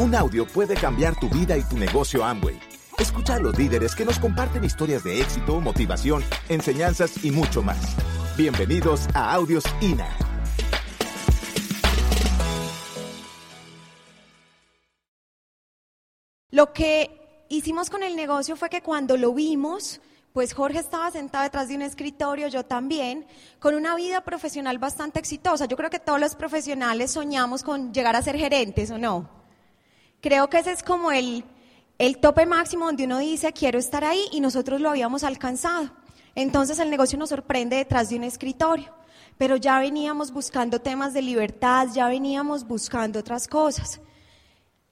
Un audio puede cambiar tu vida y tu negocio Amway. Escucha a los líderes que nos comparten historias de éxito, motivación, enseñanzas y mucho más. Bienvenidos a Audios INA. Lo que hicimos con el negocio fue que cuando lo vimos, pues Jorge estaba sentado detrás de un escritorio, yo también, con una vida profesional bastante exitosa. Yo creo que todos los profesionales soñamos con llegar a ser gerentes, ¿o no? Creo que ese es como el, el tope máximo donde uno dice, quiero estar ahí, y nosotros lo habíamos alcanzado. Entonces el negocio nos sorprende detrás de un escritorio, pero ya veníamos buscando temas de libertad, ya veníamos buscando otras cosas.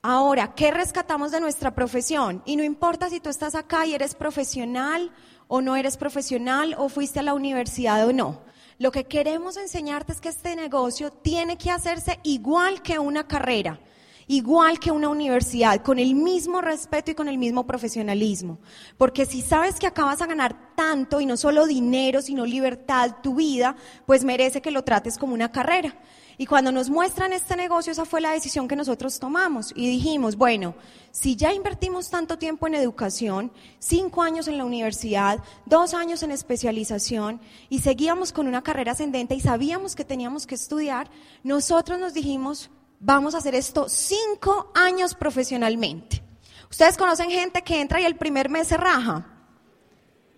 Ahora, ¿qué rescatamos de nuestra profesión? Y no importa si tú estás acá y eres profesional o no eres profesional o fuiste a la universidad o no. Lo que queremos enseñarte es que este negocio tiene que hacerse igual que una carrera, igual que una universidad, con el mismo respeto y con el mismo profesionalismo. Porque si sabes que acá vas a ganar tanto y no solo dinero, sino libertad, tu vida, pues merece que lo trates como una carrera. Y cuando nos muestran este negocio, esa fue la decisión que nosotros tomamos y dijimos, bueno, si ya invertimos tanto tiempo en educación, cinco años en la universidad, dos años en especialización y seguíamos con una carrera ascendente y sabíamos que teníamos que estudiar, nosotros nos dijimos, vamos a hacer esto cinco años profesionalmente. Ustedes conocen gente que entra y el primer mes se raja.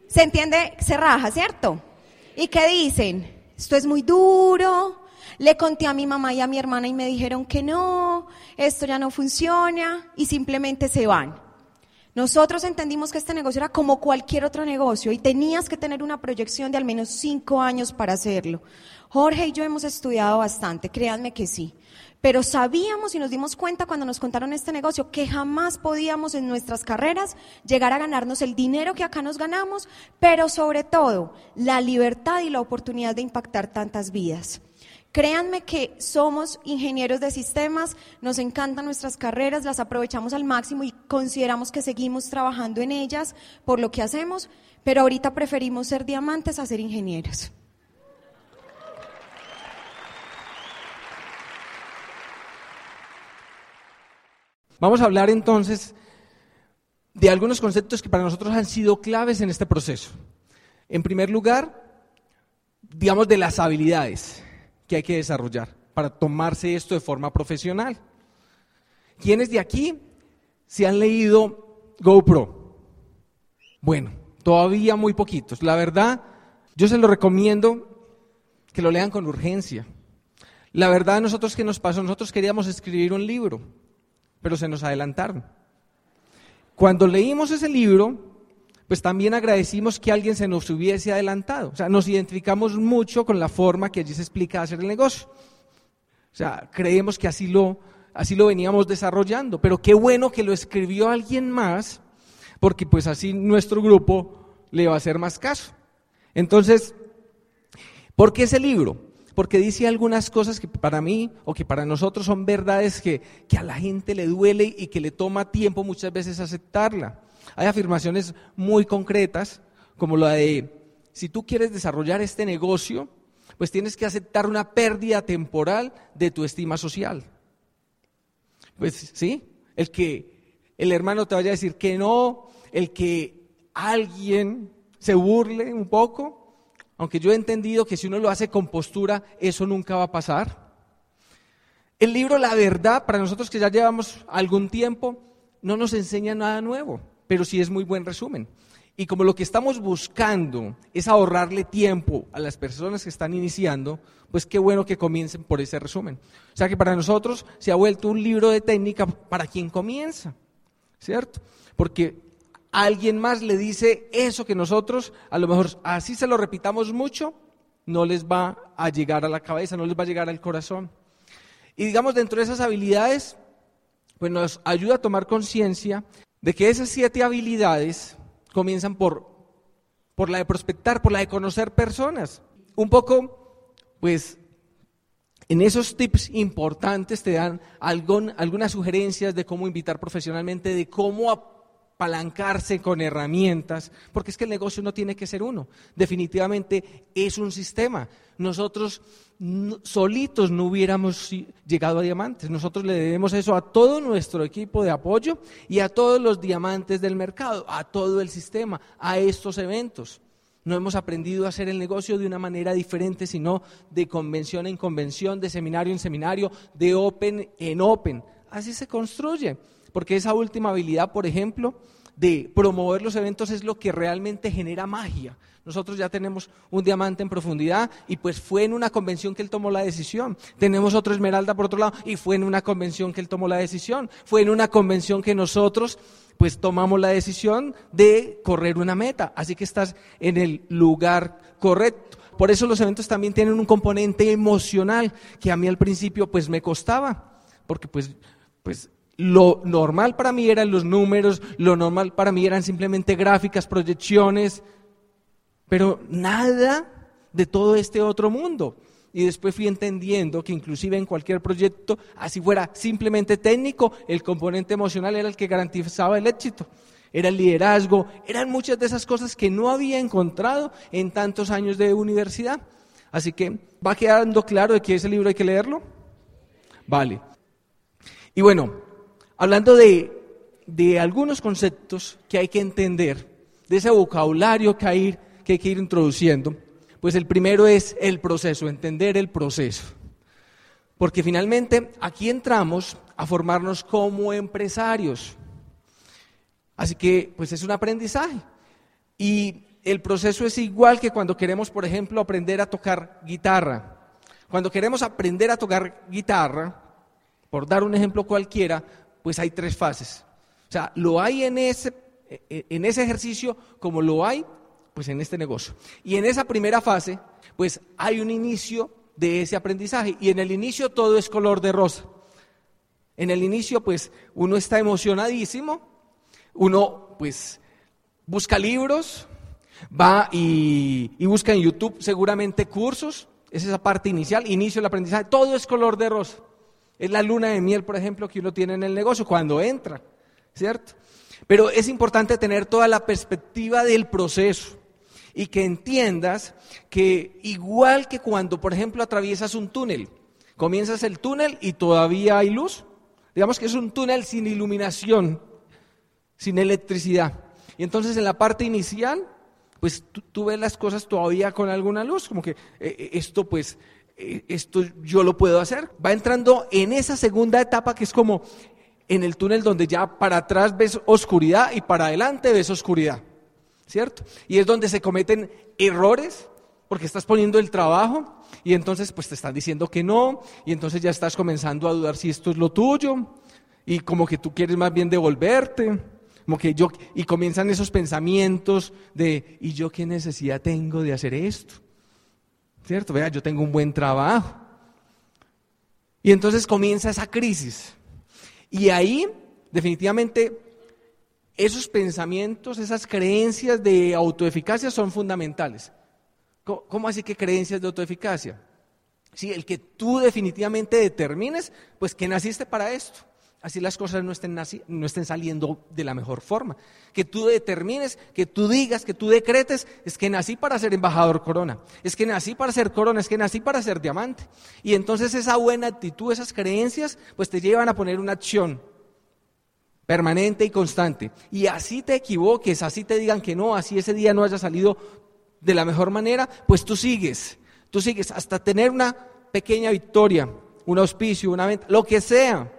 ¿Se entiende? Se raja, ¿cierto? ¿Y qué dicen? Esto es muy duro, le conté a mi mamá y a mi hermana y me dijeron que no, esto ya no funciona y simplemente se van. Nosotros entendimos que este negocio era como cualquier otro negocio y tenías que tener una proyección de al menos cinco años para hacerlo. Jorge y yo hemos estudiado bastante, créanme que sí. Pero sabíamos y nos dimos cuenta cuando nos contaron este negocio que jamás podíamos en nuestras carreras llegar a ganarnos el dinero que acá nos ganamos, pero sobre todo la libertad y la oportunidad de impactar tantas vidas. Créanme que somos ingenieros de sistemas, nos encantan nuestras carreras, las aprovechamos al máximo y consideramos que seguimos trabajando en ellas por lo que hacemos, pero ahorita preferimos ser diamantes a ser ingenieros. Vamos a hablar entonces de algunos conceptos que para nosotros han sido claves en este proceso. En primer lugar, digamos de las habilidades que hay que desarrollar para tomarse esto de forma profesional. ¿Quiénes de aquí se han leído GoPro? Bueno, todavía muy poquitos. La verdad, yo se lo recomiendo que lo lean con urgencia. La verdad, nosotros que nos pasó, nosotros queríamos escribir un libro, pero se nos adelantaron. Cuando leímos ese libro, pues también agradecimos que alguien se nos hubiese adelantado. O sea, nos identificamos mucho con la forma que allí se explica hacer el negocio. O sea, creemos que así lo, así lo veníamos desarrollando, pero qué bueno que lo escribió alguien más, porque pues así nuestro grupo le va a hacer más caso. Entonces, ¿por qué ese libro? Porque dice algunas cosas que para mí o que para nosotros son verdades que, que a la gente le duele y que le toma tiempo muchas veces aceptarla. Hay afirmaciones muy concretas, como la de, si tú quieres desarrollar este negocio, pues tienes que aceptar una pérdida temporal de tu estima social. Pues sí, el que el hermano te vaya a decir que no, el que alguien se burle un poco, aunque yo he entendido que si uno lo hace con postura, eso nunca va a pasar. El libro La verdad, para nosotros que ya llevamos algún tiempo, no nos enseña nada nuevo pero sí es muy buen resumen. Y como lo que estamos buscando es ahorrarle tiempo a las personas que están iniciando, pues qué bueno que comiencen por ese resumen. O sea que para nosotros se ha vuelto un libro de técnica para quien comienza, ¿cierto? Porque alguien más le dice eso que nosotros, a lo mejor así se lo repitamos mucho, no les va a llegar a la cabeza, no les va a llegar al corazón. Y digamos, dentro de esas habilidades, pues nos ayuda a tomar conciencia de que esas siete habilidades comienzan por, por la de prospectar, por la de conocer personas. Un poco, pues, en esos tips importantes te dan algún, algunas sugerencias de cómo invitar profesionalmente, de cómo apalancarse con herramientas, porque es que el negocio no tiene que ser uno, definitivamente es un sistema. Nosotros solitos no hubiéramos llegado a diamantes, nosotros le debemos eso a todo nuestro equipo de apoyo y a todos los diamantes del mercado, a todo el sistema, a estos eventos. No hemos aprendido a hacer el negocio de una manera diferente, sino de convención en convención, de seminario en seminario, de open en open. Así se construye porque esa última habilidad, por ejemplo, de promover los eventos es lo que realmente genera magia. Nosotros ya tenemos un diamante en profundidad y pues fue en una convención que él tomó la decisión. Tenemos otro esmeralda por otro lado y fue en una convención que él tomó la decisión. Fue en una convención que nosotros pues tomamos la decisión de correr una meta. Así que estás en el lugar correcto. Por eso los eventos también tienen un componente emocional que a mí al principio pues me costaba, porque pues, pues lo normal para mí eran los números, lo normal para mí eran simplemente gráficas, proyecciones, pero nada de todo este otro mundo. Y después fui entendiendo que inclusive en cualquier proyecto, así fuera simplemente técnico, el componente emocional era el que garantizaba el éxito. Era el liderazgo, eran muchas de esas cosas que no había encontrado en tantos años de universidad. Así que, ¿va quedando claro de que ese libro hay que leerlo? Vale. Y bueno, hablando de, algunos conceptos que hay que entender, de ese vocabulario que hay, que hay que ir introduciendo, pues el primero es el proceso, entender el proceso. Porque finalmente aquí entramos a formarnos como empresarios. Así que, pues es un aprendizaje. Y el proceso es igual que cuando queremos, por ejemplo, aprender a tocar guitarra. Cuando queremos aprender a tocar guitarra, por dar un ejemplo cualquiera, pues hay tres fases. O sea, lo hay en ese, en ese ejercicio como lo hay pues en este negocio. Y en esa primera fase, pues hay un inicio de ese aprendizaje y en el inicio todo es color de rosa. En el inicio pues uno está emocionadísimo, uno pues busca libros, va y, y busca en YouTube seguramente cursos, es esa parte inicial, inicio del aprendizaje, todo es color de rosa. Es la luna de miel, por ejemplo, que uno tiene en el negocio cuando entra, ¿cierto? Pero es importante tener toda la perspectiva del proceso y que entiendas que igual que cuando, por ejemplo, atraviesas un túnel, comienzas el túnel y todavía hay luz, digamos que es un túnel sin iluminación, sin electricidad. Y entonces en la parte inicial, pues tú, ves las cosas todavía con alguna luz, como que eh, eh, esto pues esto yo lo puedo hacer. Va entrando en esa segunda etapa que es como en el túnel donde ya para atrás ves oscuridad y para adelante ves oscuridad, ¿cierto? Y es donde se cometen errores porque estás poniendo el trabajo y entonces pues te están diciendo que no y entonces ya estás comenzando a dudar si esto es lo tuyo y como que tú quieres más bien devolverte. Como que yo, y comienzan esos pensamientos de, ¿y yo qué necesidad tengo de hacer esto? ¿Cierto? Vea, yo tengo un buen trabajo. Y entonces comienza esa crisis. Y ahí, definitivamente, esos pensamientos, esas creencias de autoeficacia son fundamentales. ¿Cómo así que creencias de autoeficacia? Sí, el que tú definitivamente determines, pues que naciste para esto así las cosas no estén, no estén saliendo de la mejor forma. Que tú determines, que tú digas, que tú decretes, es que nací para ser embajador corona, es que nací para ser corona, es que nací para ser diamante. Y entonces esa buena actitud, esas creencias, pues te llevan a poner una acción permanente y constante. Y así te equivoques, así te digan que no, así ese día no haya salido de la mejor manera, pues tú sigues, tú sigues hasta tener una pequeña victoria, un auspicio, una venta, lo que sea.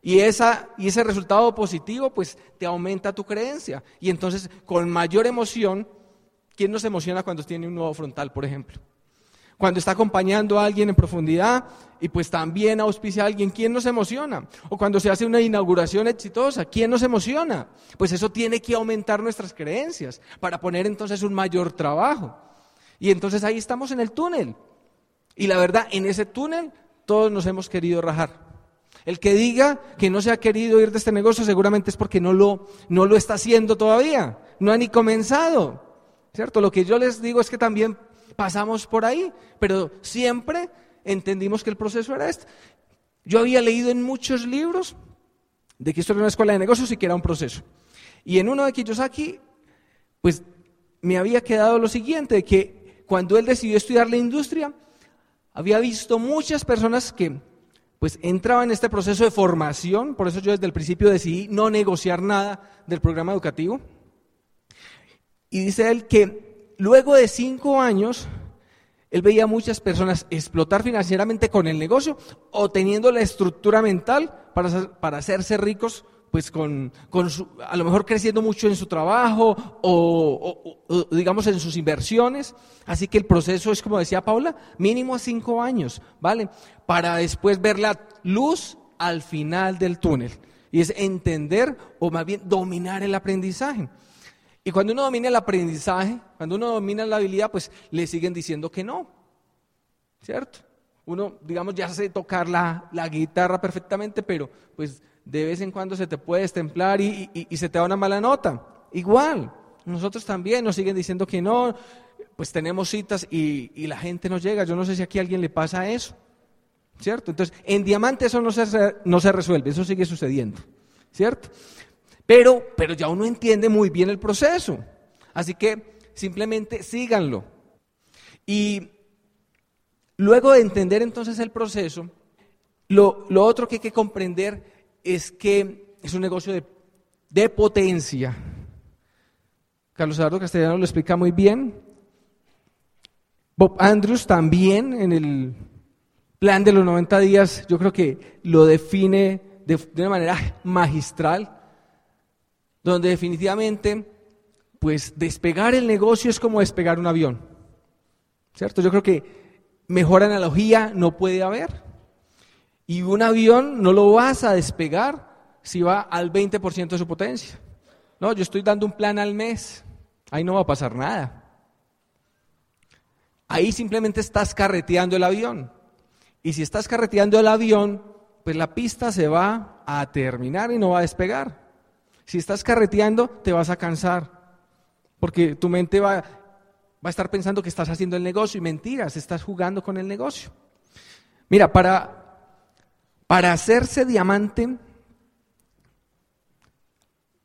Y, esa, y ese resultado positivo, pues te aumenta tu creencia. Y entonces, con mayor emoción, ¿quién nos emociona cuando tiene un nuevo frontal, por ejemplo? Cuando está acompañando a alguien en profundidad y pues también auspicia a alguien, ¿quién nos emociona? O cuando se hace una inauguración exitosa, ¿quién nos emociona? Pues eso tiene que aumentar nuestras creencias para poner entonces un mayor trabajo. Y entonces ahí estamos en el túnel. Y la verdad, en ese túnel todos nos hemos querido rajar. El que diga que no se ha querido ir de este negocio seguramente es porque no lo, no lo está haciendo todavía, no ha ni comenzado. ¿Cierto? Lo que yo les digo es que también pasamos por ahí, pero siempre entendimos que el proceso era este. Yo había leído en muchos libros de que esto era una escuela de negocios y que era un proceso. Y en uno de Kiyosaki, pues me había quedado lo siguiente, que cuando él decidió estudiar la industria, había visto muchas personas que pues entraban en este proceso de formación, por eso yo desde el principio decidí no negociar nada del programa educativo. Y dice él que luego de cinco años, él veía muchas personas explotar financieramente con el negocio o teniendo la estructura mental para, para hacerse ricos pues con, a lo mejor creciendo mucho en su trabajo o, digamos en sus inversiones. Así que el proceso es, como decía Paula, mínimo cinco años, ¿vale? Para después ver la luz al final del túnel. Y es entender o más bien dominar el aprendizaje. Y cuando uno domina el aprendizaje, cuando uno domina la habilidad, pues le siguen diciendo que no. ¿Cierto? Uno, digamos, ya sabe tocar la, la guitarra perfectamente, pero pues de vez en cuando se te puede estemplar y, se te da una mala nota. Igual, nosotros también nos siguen diciendo que no, pues tenemos citas y, la gente no llega. Yo no sé si aquí a alguien le pasa eso, ¿cierto? Entonces, en diamante eso no se, no se resuelve, eso sigue sucediendo, ¿cierto? Pero, pero ya uno entiende muy bien el proceso. Así que simplemente síganlo. Y luego de entender entonces el proceso, lo, lo otro que hay que comprender es que es un negocio de, potencia. Carlos Eduardo Castellano lo explica muy bien. Bob Andrews también en el plan de los 90 días, yo creo que lo define de, de una manera magistral, donde definitivamente, pues despegar el negocio es como despegar un avión. ¿Cierto? Yo creo que mejor analogía no puede haber. Y un avión no lo vas a despegar si va al 20% de su potencia. No, yo estoy dando un plan al mes. Ahí no va a pasar nada. Ahí simplemente estás carreteando el avión. Y si estás carreteando el avión, pues la pista se va a terminar y no va a despegar. Si estás carreteando, te vas a cansar. Porque tu mente va, va a estar pensando que estás haciendo el negocio y mentiras, estás jugando con el negocio. Mira, para para hacerse diamante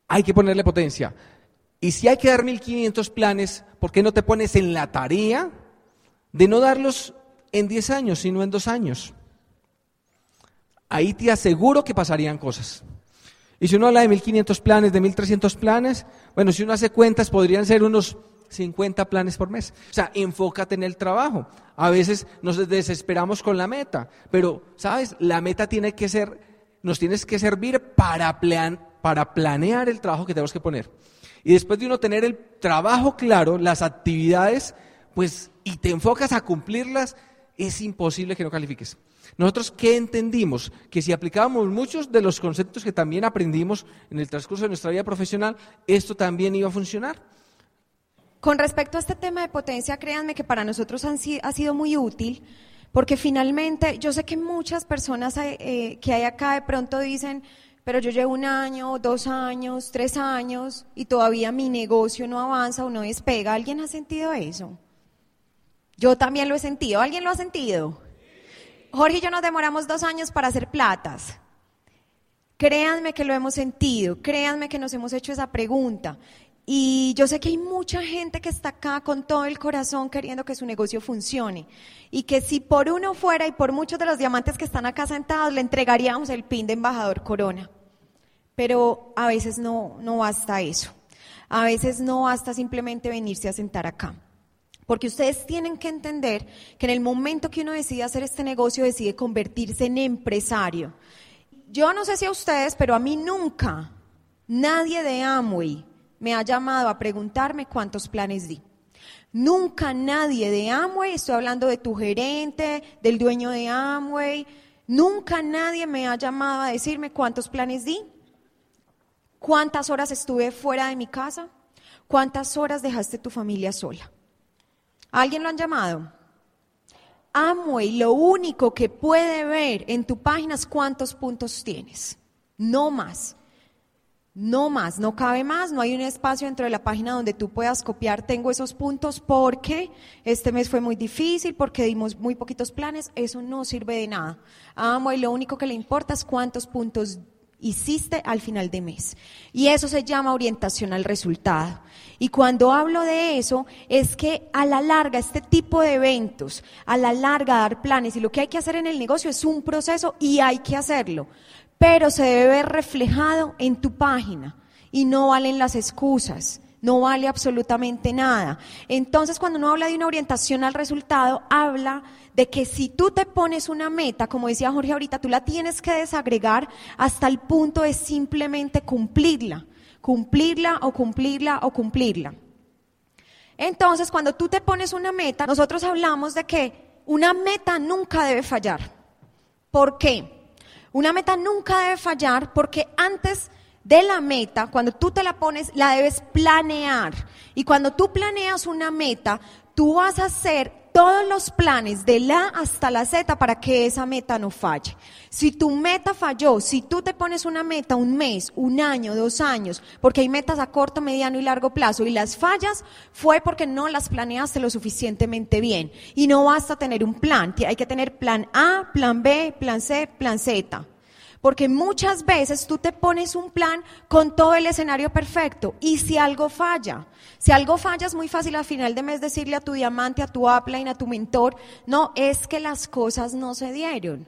hay que ponerle potencia. Y si hay que dar 1500 planes, ¿por qué no te pones en la tarea de no darlos en 10 años, sino en 2 años? Ahí te aseguro que pasarían cosas. Y si uno habla de 1500 planes, de 1300 planes, bueno, si uno hace cuentas, podrían ser unos 50 planes por mes. O sea, enfócate en el trabajo. A veces nos desesperamos con la meta, pero, ¿sabes? La meta tiene que ser, nos tienes que servir para, para planear el trabajo que tenemos que poner. Y después de uno tener el trabajo claro, las actividades, pues, y te enfocas a cumplirlas, es imposible que no califiques. Nosotros, ¿qué entendimos? Que si aplicábamos muchos de los conceptos que también aprendimos en el transcurso de nuestra vida profesional, esto también iba a funcionar. Con respecto a este tema de potencia, créanme que para nosotros ha sido muy útil, porque finalmente yo sé que muchas personas eh, que hay acá de pronto dicen, pero yo llevo un año, dos años, tres años y todavía mi negocio no avanza o no despega. ¿Alguien ha sentido eso? Yo también lo he sentido. ¿Alguien lo ha sentido? Jorge y yo nos demoramos dos años para hacer platas. Créanme que lo hemos sentido, créanme que nos hemos hecho esa pregunta. Y yo sé que hay mucha gente que está acá con todo el corazón queriendo que su negocio funcione. Y que si por uno fuera y por muchos de los diamantes que están acá sentados, le entregaríamos el pin de embajador corona. Pero a veces no, no basta eso. A veces no basta simplemente venirse a sentar acá. Porque ustedes tienen que entender que en el momento que uno decide hacer este negocio, decide convertirse en empresario. Yo no sé si a ustedes, pero a mí nunca, nadie de Amway me ha llamado a preguntarme cuántos planes di. Nunca nadie de Amway, estoy hablando de tu gerente, del dueño de Amway, nunca nadie me ha llamado a decirme cuántos planes di, cuántas horas estuve fuera de mi casa, cuántas horas dejaste tu familia sola. ¿Alguien lo han llamado? Amway lo único que puede ver en tu página es cuántos puntos tienes, no más. No más, no cabe más, no hay un espacio dentro de la página donde tú puedas copiar, tengo esos puntos porque este mes fue muy difícil, porque dimos muy poquitos planes, eso no sirve de nada. Amo y lo único que le importa es cuántos puntos hiciste al final de mes. Y eso se llama orientación al resultado. Y cuando hablo de eso, es que a la larga, este tipo de eventos, a la larga dar planes, y lo que hay que hacer en el negocio es un proceso y hay que hacerlo, pero se debe ver reflejado en tu página y no valen las excusas no vale absolutamente nada. Entonces, cuando uno habla de una orientación al resultado, habla de que si tú te pones una meta, como decía Jorge ahorita, tú la tienes que desagregar hasta el punto de simplemente cumplirla, cumplirla o cumplirla o cumplirla. Entonces, cuando tú te pones una meta, nosotros hablamos de que una meta nunca debe fallar. ¿Por qué? Una meta nunca debe fallar porque antes de la meta, cuando tú te la pones, la debes planear. Y cuando tú planeas una meta, tú vas a hacer todos los planes de la hasta la Z para que esa meta no falle. Si tu meta falló, si tú te pones una meta un mes, un año, dos años, porque hay metas a corto, mediano y largo plazo y las fallas, fue porque no las planeaste lo suficientemente bien. Y no basta tener un plan, hay que tener plan A, plan B, plan C, plan Z. Porque muchas veces tú te pones un plan con todo el escenario perfecto y si algo falla, si algo falla es muy fácil al final de mes decirle a tu diamante, a tu upline, a tu mentor, no, es que las cosas no se dieron.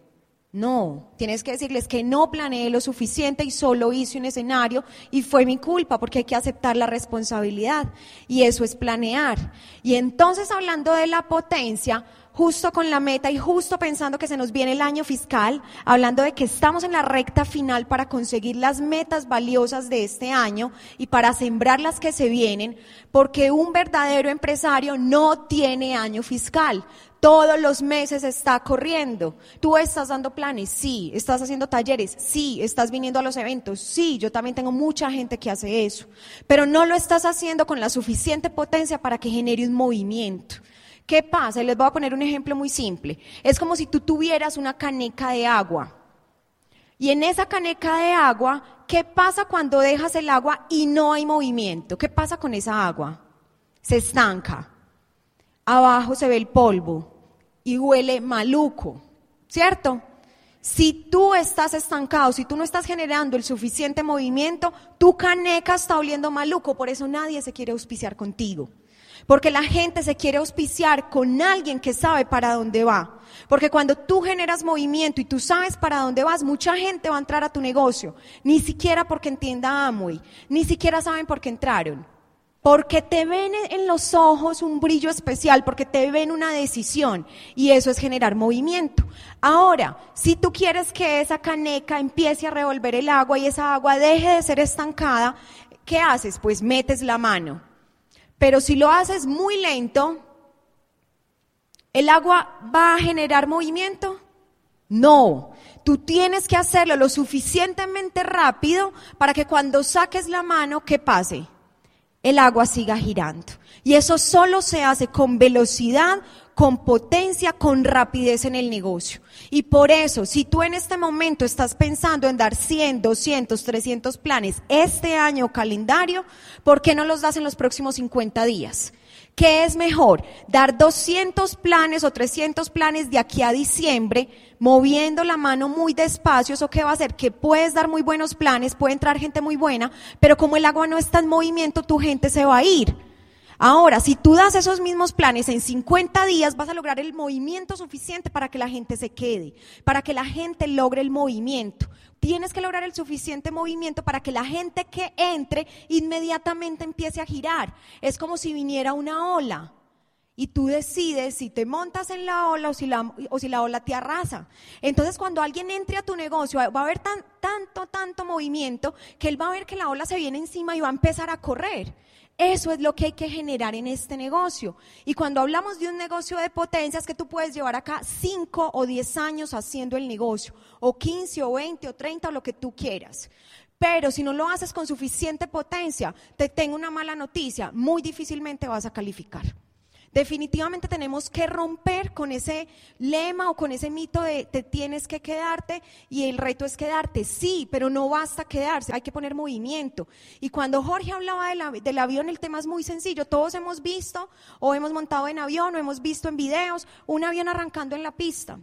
No, tienes que decirles que no planeé lo suficiente y solo hice un escenario y fue mi culpa porque hay que aceptar la responsabilidad y eso es planear. Y entonces hablando de la potencia, justo con la meta y justo pensando que se nos viene el año fiscal, hablando de que estamos en la recta final para conseguir las metas valiosas de este año y para sembrar las que se vienen, porque un verdadero empresario no tiene año fiscal. Todos los meses está corriendo. Tú estás dando planes, sí. Estás haciendo talleres, sí. Estás viniendo a los eventos, sí. Yo también tengo mucha gente que hace eso. Pero no lo estás haciendo con la suficiente potencia para que genere un movimiento. ¿Qué pasa? Les voy a poner un ejemplo muy simple. Es como si tú tuvieras una caneca de agua. Y en esa caneca de agua, ¿qué pasa cuando dejas el agua y no hay movimiento? ¿Qué pasa con esa agua? Se estanca. Abajo se ve el polvo y huele maluco, ¿cierto? Si tú estás estancado, si tú no estás generando el suficiente movimiento, tu caneca está oliendo maluco, por eso nadie se quiere auspiciar contigo. Porque la gente se quiere auspiciar con alguien que sabe para dónde va. Porque cuando tú generas movimiento y tú sabes para dónde vas, mucha gente va a entrar a tu negocio. Ni siquiera porque entienda Amway, ni siquiera saben por qué entraron. Porque te ven en los ojos un brillo especial, porque te ven una decisión y eso es generar movimiento. Ahora, si tú quieres que esa caneca empiece a revolver el agua y esa agua deje de ser estancada, ¿qué haces? Pues metes la mano pero si lo haces muy lento, ¿el agua va a generar movimiento? No, tú tienes que hacerlo lo suficientemente rápido para que cuando saques la mano, ¿qué pase? El agua siga girando. Y eso solo se hace con velocidad, con potencia, con rapidez en el negocio. Y por eso, si tú en este momento estás pensando en dar 100, 200, 300 planes este año calendario, ¿por qué no los das en los próximos 50 días? ¿Qué es mejor? ¿Dar 200 planes o 300 planes de aquí a diciembre, moviendo la mano muy despacio? ¿Eso qué va a hacer? Que puedes dar muy buenos planes, puede entrar gente muy buena, pero como el agua no está en movimiento, tu gente se va a ir. Ahora, si tú das esos mismos planes en 50 días, vas a lograr el movimiento suficiente para que la gente se quede, para que la gente logre el movimiento. Tienes que lograr el suficiente movimiento para que la gente que entre inmediatamente empiece a girar. Es como si viniera una ola y tú decides si te montas en la ola o si la, o si la ola te arrasa. Entonces, cuando alguien entre a tu negocio, va a haber tan, tanto, tanto movimiento que él va a ver que la ola se viene encima y va a empezar a correr. Eso es lo que hay que generar en este negocio. Y cuando hablamos de un negocio de potencia, es que tú puedes llevar acá 5 o 10 años haciendo el negocio, o 15 o 20 o 30 o lo que tú quieras. Pero si no lo haces con suficiente potencia, te tengo una mala noticia, muy difícilmente vas a calificar. Definitivamente tenemos que romper con ese lema o con ese mito de te tienes que quedarte y el reto es quedarte. Sí, pero no basta quedarse, hay que poner movimiento. Y cuando Jorge hablaba del avión, el tema es muy sencillo. Todos hemos visto o hemos montado en avión o hemos visto en videos un avión arrancando en la pista.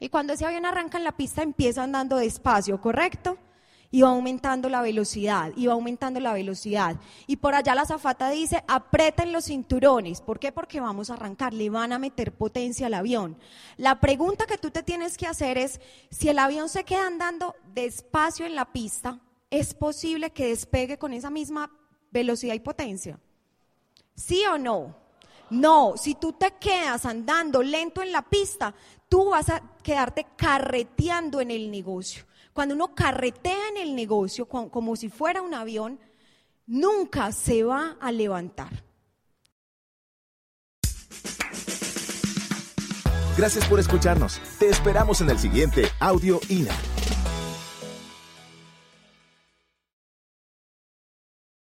Y cuando ese avión arranca en la pista empieza andando despacio, ¿correcto? Y va aumentando la velocidad, y va aumentando la velocidad. Y por allá la zafata dice, aprieten los cinturones. ¿Por qué? Porque vamos a arrancar, le van a meter potencia al avión. La pregunta que tú te tienes que hacer es, si el avión se queda andando despacio en la pista, ¿es posible que despegue con esa misma velocidad y potencia? ¿Sí o no? No, si tú te quedas andando lento en la pista, tú vas a quedarte carreteando en el negocio. Cuando uno carretea en el negocio como si fuera un avión, nunca se va a levantar. Gracias por escucharnos. Te esperamos en el siguiente Audio INA.